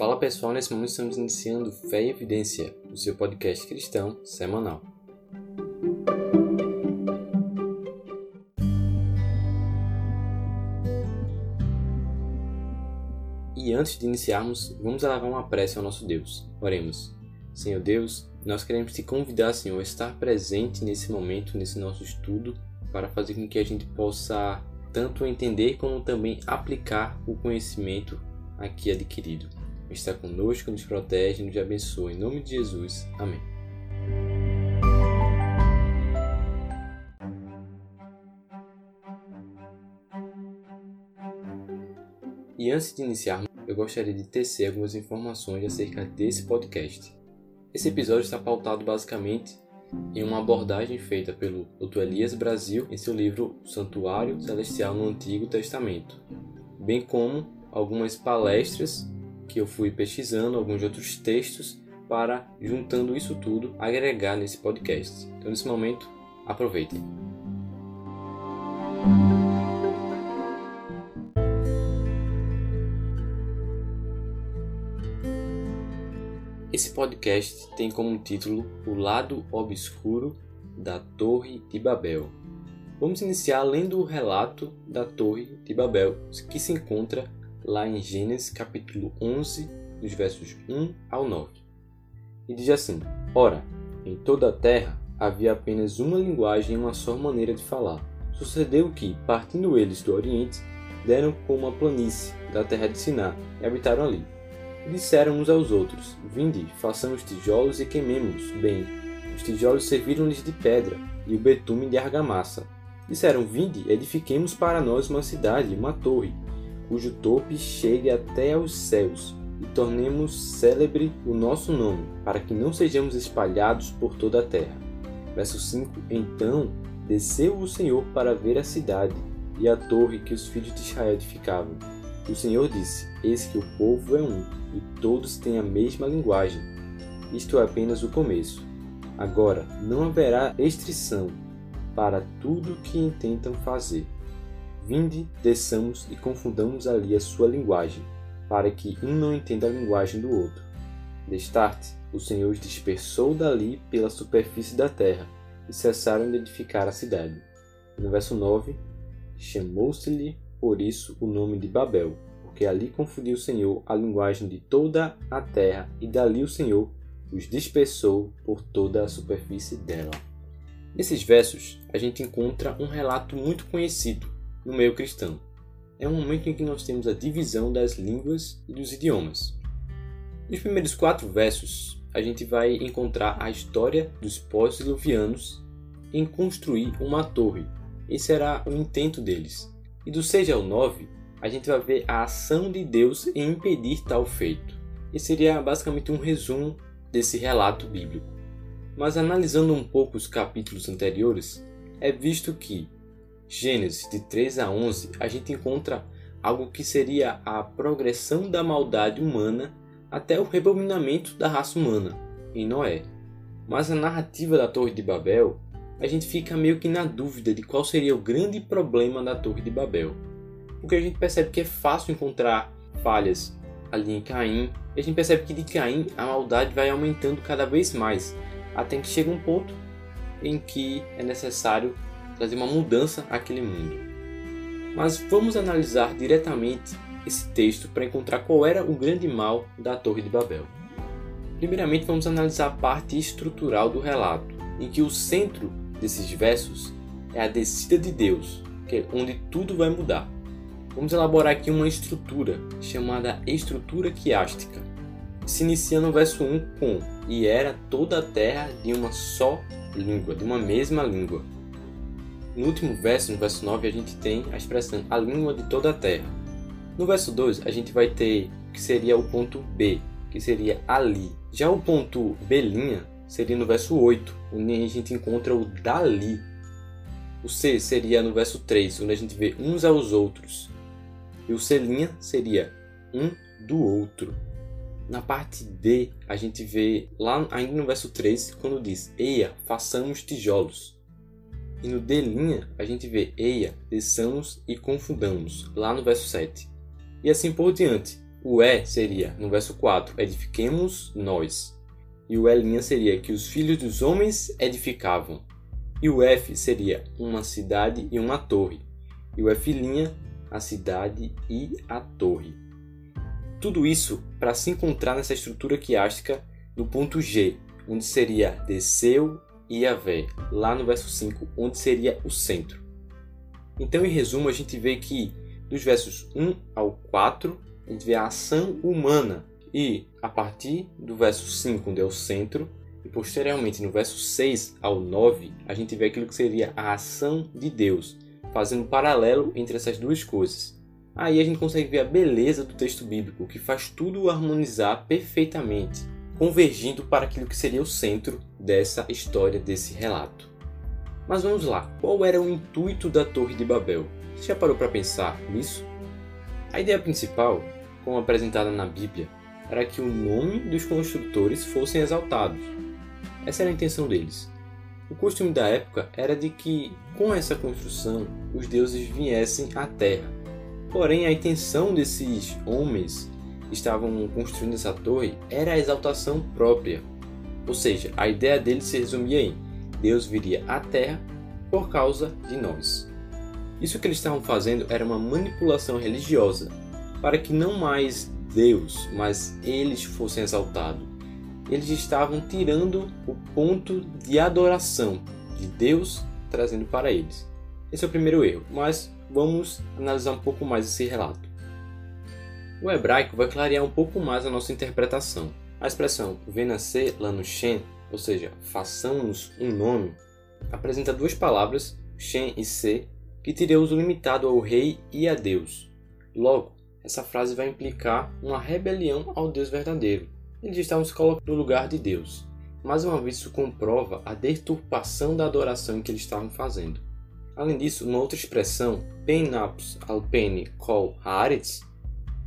Fala pessoal, nesse momento estamos iniciando Fé e Evidência, o seu podcast cristão semanal. E antes de iniciarmos, vamos elevar uma prece ao nosso Deus. Oremos. Senhor Deus, nós queremos te convidar, Senhor, a estar presente nesse momento, nesse nosso estudo, para fazer com que a gente possa tanto entender como também aplicar o conhecimento aqui adquirido. Está conosco, nos protege, nos abençoa. Em nome de Jesus. Amém. E antes de iniciarmos, eu gostaria de tecer algumas informações acerca desse podcast. Esse episódio está pautado basicamente em uma abordagem feita pelo Dr. Elias Brasil em seu livro Santuário Celestial no Antigo Testamento, bem como algumas palestras que eu fui pesquisando, alguns outros textos para, juntando isso tudo, agregar nesse podcast. Então, nesse momento, aproveitem. Esse podcast tem como título O Lado Obscuro da Torre de Babel. Vamos iniciar lendo o relato da Torre de Babel, que se encontra lá em Gênesis capítulo 11, dos versos 1 ao 9. E diz assim: Ora, em toda a terra havia apenas uma linguagem e uma só maneira de falar. Sucedeu que, partindo eles do Oriente, deram como a planície da terra de Siná e habitaram ali. E disseram uns aos outros: Vinde, façamos tijolos e queimemos-los bem. Os tijolos serviram-lhes de pedra, e o betume de argamassa. Disseram: Vinde, edifiquemos para nós uma cidade, uma torre, cujo tope chegue até aos céus, e tornemos célebre o nosso nome, para que não sejamos espalhados por toda a terra. Verso 5: Então desceu o Senhor para ver a cidade e a torre que os filhos de Israel edificavam. O Senhor disse: Eis que o povo é um, e todos têm a mesma linguagem. Isto é apenas o começo. Agora não haverá restrição para tudo o que intentam fazer. Vinde, desçamos e confundamos ali a sua linguagem, para que um não entenda a linguagem do outro. Destarte, o Senhor os dispersou dali pela superfície da terra, e cessaram de edificar a cidade. no verso 9, chamou-se-lhe por isso o nome de Babel, porque ali confundiu o Senhor a linguagem de toda a terra, e dali o Senhor os dispersou por toda a superfície dela. Nesses versos, a gente encontra um relato muito conhecido no meio cristão. É um momento em que nós temos a divisão das línguas e dos idiomas. Nos primeiros quatro versos, a gente vai encontrar a história dos pós-diluvianos em construir uma torre. Esse será o intento deles. E do 6 ao 9, a gente vai ver a ação de Deus em impedir tal feito. Esse seria basicamente um resumo desse relato bíblico. Mas analisando um pouco os capítulos anteriores, é visto que Gênesis de 3 a 11, a gente encontra algo que seria a progressão da maldade humana até o rebominamento da raça humana em Noé. Mas a narrativa da Torre de Babel, a gente fica meio que na dúvida de qual seria o grande problema da Torre de Babel porque a gente percebe que é fácil encontrar falhas ali em Caim, e a gente percebe que de Caim a maldade vai aumentando cada vez mais, até que chega um ponto em que é necessário trazer uma mudança àquele mundo. Mas vamos analisar diretamente esse texto para encontrar qual era o grande mal da Torre de Babel. Primeiramente, vamos analisar a parte estrutural do relato, em que o centro desses versos é a descida de Deus, que é onde tudo vai mudar. Vamos elaborar aqui uma estrutura chamada estrutura quiástica. Se inicia no verso 1 com E era toda a terra de uma só língua, de uma mesma língua. No último verso, no verso 9, a gente tem a expressão a língua de toda a terra. No verso 2, a gente vai ter o que seria o ponto B, que seria ali. Já o ponto B' seria no verso 8, onde a gente encontra o dali. O C seria no verso 3, onde a gente vê uns aos outros. E o selinha seria um do outro. Na parte D, a gente vê lá ainda no verso 3, quando diz: Eia, façamos tijolos. E no D', a gente vê: Eia, desçamos e confundamos, lá no verso 7. E assim por diante. O E seria, no verso 4, edifiquemos nós. E o E' seria que os filhos dos homens edificavam. E o F seria uma cidade e uma torre. E o F', a cidade e a torre. Tudo isso para se encontrar nessa estrutura quiástica do ponto G, onde seria desceu Yahvé, lá no verso 5, onde seria o centro. Então, em resumo, a gente vê que dos versos 1 ao 4, a gente vê a ação humana, e a partir do verso 5, onde é o centro, e posteriormente no verso 6 ao 9, a gente vê aquilo que seria a ação de Deus, fazendo um paralelo entre essas duas coisas. Aí a gente consegue ver a beleza do texto bíblico, que faz tudo harmonizar perfeitamente, convergindo para aquilo que seria o centro dessa história, desse relato. Mas vamos lá, qual era o intuito da Torre de Babel? Você já parou para pensar nisso? A ideia principal, como apresentada na Bíblia, era que o nome dos construtores fossem exaltados, essa era a intenção deles. O costume da época era de que, com essa construção, os deuses viessem à terra. Porém, a intenção desses homens estavam construindo essa torre era a exaltação própria. Ou seja, a ideia deles se resumia em Deus viria à terra por causa de nós. Isso que eles estavam fazendo era uma manipulação religiosa, para que não mais Deus, mas eles fossem exaltados eles estavam tirando o ponto de adoração de Deus trazendo para eles. Esse é o primeiro erro, mas vamos analisar um pouco mais esse relato. O hebraico vai clarear um pouco mais a nossa interpretação. A expressão venascer lanushen, ou seja, façamos um nome, apresenta duas palavras, shen e se, que teriam uso limitado ao rei e a Deus. Logo, essa frase vai implicar uma rebelião ao Deus verdadeiro, eles estavam se colocando no lugar de Deus. Mais uma vez, isso comprova a deturpação da adoração que eles estavam fazendo. Além disso, uma outra expressão, penapos alpene kol haaretz,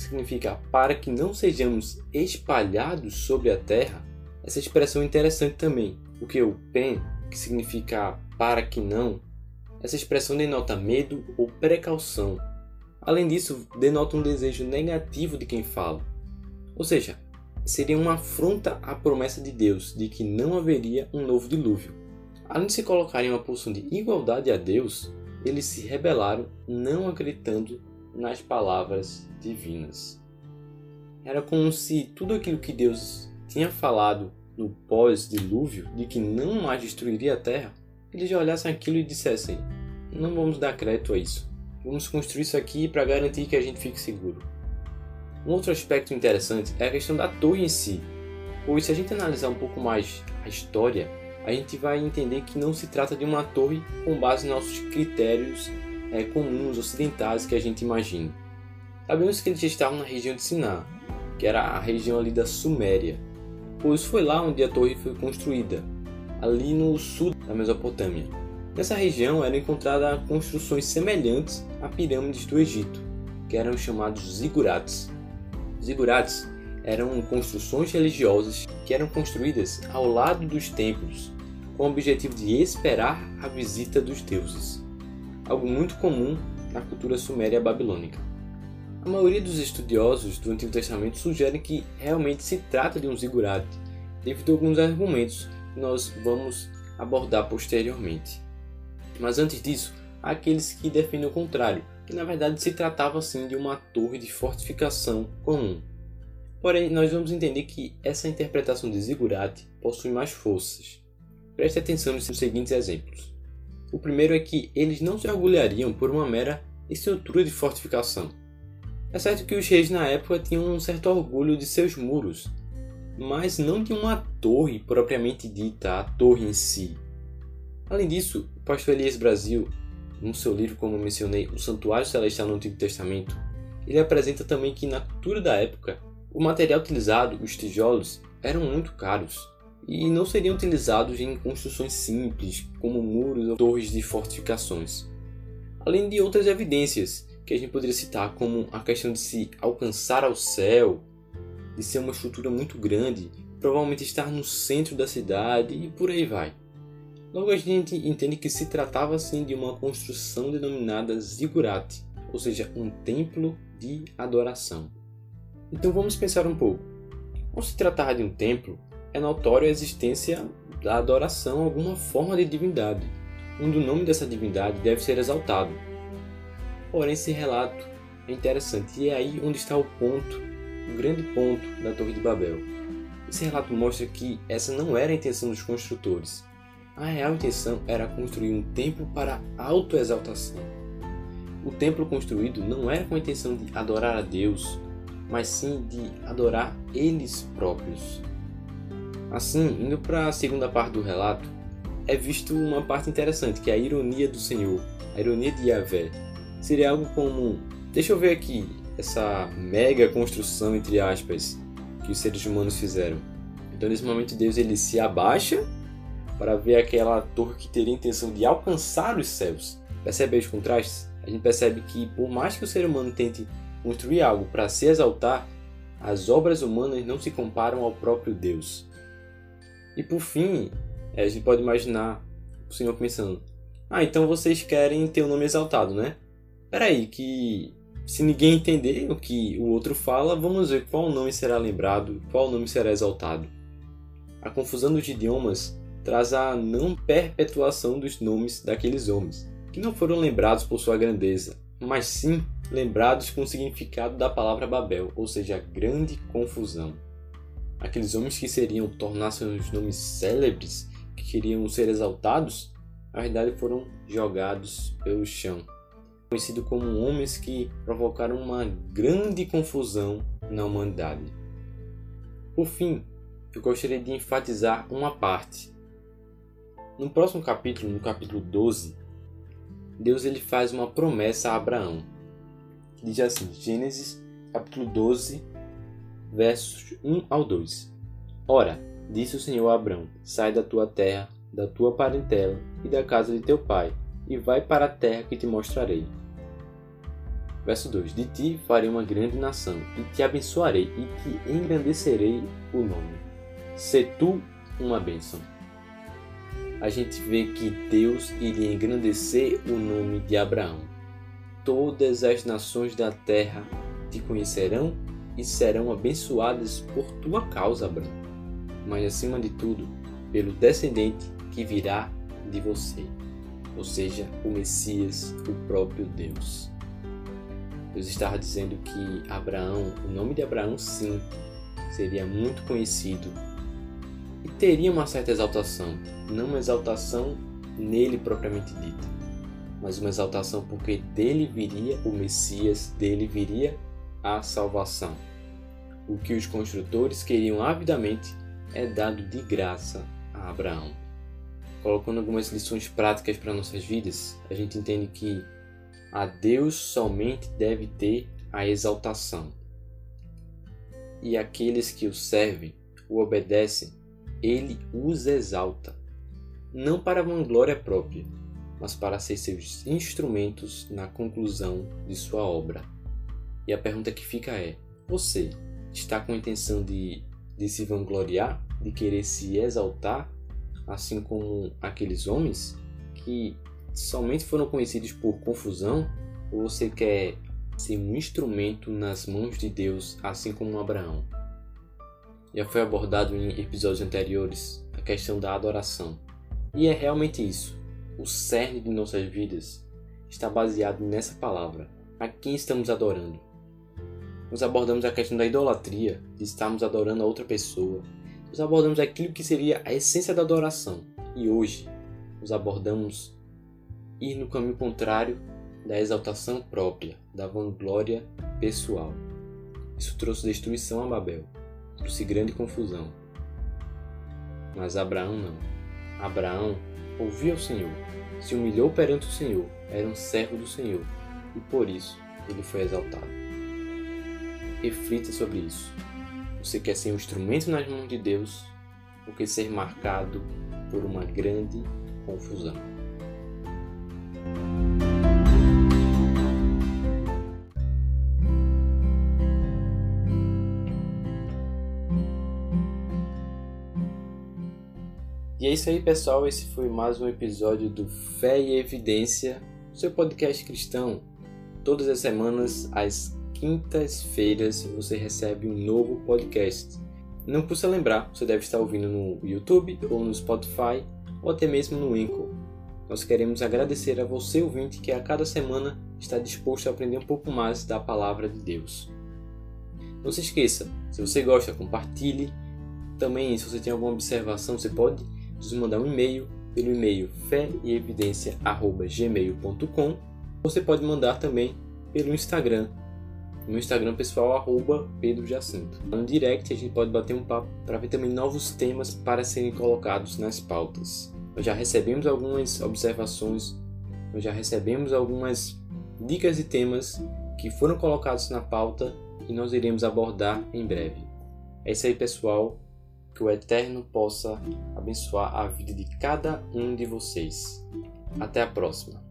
significa para que não sejamos espalhados sobre a terra, essa expressão é interessante também, porque o pen, que significa para que não, essa expressão denota medo ou precaução. Além disso, denota um desejo negativo de quem fala. Ou seja, seria uma afronta à promessa de Deus de que não haveria um novo dilúvio. Além de se colocarem em uma posição de igualdade a Deus, eles se rebelaram não acreditando nas palavras divinas. Era como se tudo aquilo que Deus tinha falado no pós-dilúvio, de que não mais destruiria a terra, eles já olhassem aquilo e dissessem: não vamos dar crédito a isso. Vamos construir isso aqui para garantir que a gente fique seguro. Um outro aspecto interessante é a questão da torre em si, pois se a gente analisar um pouco mais a história, a gente vai entender que não se trata de uma torre com base nos nossos critérios é, comuns ocidentais que a gente imagina. Sabemos que eles estavam na região de Siná, que era a região ali da Suméria, pois foi lá onde a torre foi construída, ali no sul da Mesopotâmia. Nessa região eram encontradas construções semelhantes a pirâmides do Egito, que eram chamados zigurates. Zigurates eram construções religiosas que eram construídas ao lado dos templos, com o objetivo de esperar a visita dos deuses, algo muito comum na cultura suméria babilônica. A maioria dos estudiosos do Antigo Testamento sugerem que realmente se trata de um zigurate, devido a alguns argumentos que nós vamos abordar posteriormente. Mas antes disso, há aqueles que defendem o contrário, que na verdade se tratava assim de uma torre de fortificação comum. Porém, nós vamos entender que essa interpretação de Zigurate possui mais forças. Preste atenção nos seguintes exemplos. O primeiro é que eles não se orgulhariam por uma mera estrutura de fortificação. É certo que os reis na época tinham um certo orgulho de seus muros, mas não de uma torre propriamente dita, a torre em si. Além disso, o pastor Elias Brasil no seu livro, como mencionei, O Santuário Celestial no Antigo Testamento, ele apresenta também que na cultura da época, o material utilizado, os tijolos, eram muito caros e não seriam utilizados em construções simples, como muros ou torres de fortificações. Além de outras evidências que a gente poderia citar, como a questão de se alcançar ao céu, de ser uma estrutura muito grande, provavelmente estar no centro da cidade e por aí vai. Logo a gente entende que se tratava assim de uma construção denominada zigurate, ou seja, um templo de adoração. Então vamos pensar um pouco. Ao se tratar de um templo, é notória a existência da adoração a alguma forma de divindade, onde o nome dessa divindade deve ser exaltado. Porém, esse relato é interessante e é aí onde está o ponto, o grande ponto da Torre de Babel. Esse relato mostra que essa não era a intenção dos construtores. A real intenção era construir um templo para autoexaltação. O templo construído não era com a intenção de adorar a Deus, mas sim de adorar eles próprios. Assim, indo para a segunda parte do relato, é visto uma parte interessante, que é a ironia do Senhor, a ironia de Yahvé. Seria algo como, deixa eu ver aqui, essa mega construção, entre aspas, que os seres humanos fizeram. Então, nesse momento, Deus ele se abaixa para ver aquela torre que teria intenção de alcançar os céus. Percebe os contrastes? A gente percebe que, por mais que o ser humano tente construir algo para se exaltar, as obras humanas não se comparam ao próprio Deus. E por fim, a gente pode imaginar o Senhor pensando: Ah, então vocês querem ter o nome exaltado, né? Peraí, que se ninguém entender o que o outro fala, vamos ver qual nome será lembrado, qual nome será exaltado. A confusão dos idiomas traz a não perpetuação dos nomes daqueles homens, que não foram lembrados por sua grandeza, mas sim lembrados com o significado da palavra Babel, ou seja, grande confusão. Aqueles homens que seriam tornar seus nomes célebres, que queriam ser exaltados, na verdade foram jogados pelo chão, conhecido como homens que provocaram uma grande confusão na humanidade. Por fim, eu gostaria de enfatizar uma parte. No próximo capítulo, no capítulo 12, Deus ele faz uma promessa a Abraão diz assim, Gênesis capítulo 12, versos 1 ao 2. Ora, disse o Senhor a Abraão: Sai da tua terra, da tua parentela e da casa de teu pai, e vai para a terra que te mostrarei. Verso 2: De ti farei uma grande nação, e te abençoarei, e te engrandecerei o nome. Se tu uma bênção. A gente vê que Deus iria engrandecer o nome de Abraão todas as nações da terra te conhecerão e serão abençoadas por tua causa, Abraão. Mas acima de tudo, pelo descendente que virá de você, ou seja, o Messias, o próprio Deus. Deus estava dizendo que Abraão, o nome de Abraão, sim, seria muito conhecido e teria uma certa exaltação, não uma exaltação nele propriamente dita, mas uma exaltação porque dele viria o Messias, dele viria a salvação. O que os construtores queriam avidamente é dado de graça a Abraão. Colocando algumas lições práticas para nossas vidas, a gente entende que a Deus somente deve ter a exaltação. E aqueles que o servem, o obedecem, ele os exalta, não para vanglória própria, mas para ser seus instrumentos na conclusão de sua obra. E a pergunta que fica é: você está com a intenção de, de se vangloriar, de querer se exaltar, assim como aqueles homens que somente foram conhecidos por confusão? Ou você quer ser um instrumento nas mãos de Deus, assim como Abraão? Já foi abordado em episódios anteriores a questão da adoração. E é realmente isso o cerne de nossas vidas está baseado nessa palavra. A quem estamos adorando? Nós abordamos a questão da idolatria, de estarmos adorando a outra pessoa. Nós abordamos aquilo que seria a essência da adoração. E hoje, nós abordamos ir no caminho contrário da exaltação própria, da vanglória pessoal. Isso trouxe destruição a Babel, trouxe grande confusão. Mas Abraão não. Abraão ouvia o Senhor, se humilhou perante o Senhor, era um servo do Senhor, e por isso ele foi exaltado. Reflita sobre isso. Você quer ser um instrumento nas mãos de Deus ou quer ser marcado por uma grande confusão? E é isso aí, pessoal. Esse foi mais um episódio do Fé e Evidência, seu podcast cristão, todas as semanas às quintas-feiras você recebe um novo podcast. Não custa lembrar, você deve estar ouvindo no YouTube ou no Spotify ou até mesmo no Anchor. Nós queremos agradecer a você, ouvinte, que a cada semana está disposto a aprender um pouco mais da palavra de Deus. Não se esqueça, se você gosta, compartilhe. Também, se você tem alguma observação, você pode nos mandar um e-mail pelo e-mail féeevidência.gmail.com Você pode mandar também pelo Instagram, no Instagram pessoal, arroba Pedro Jacinto. No direct a gente pode bater um papo para ver também novos temas para serem colocados nas pautas. Nós já recebemos algumas observações, nós já recebemos algumas dicas de temas que foram colocados na pauta e nós iremos abordar em breve. É isso aí, pessoal. Que o Eterno possa abençoar a vida de cada um de vocês. Até a próxima.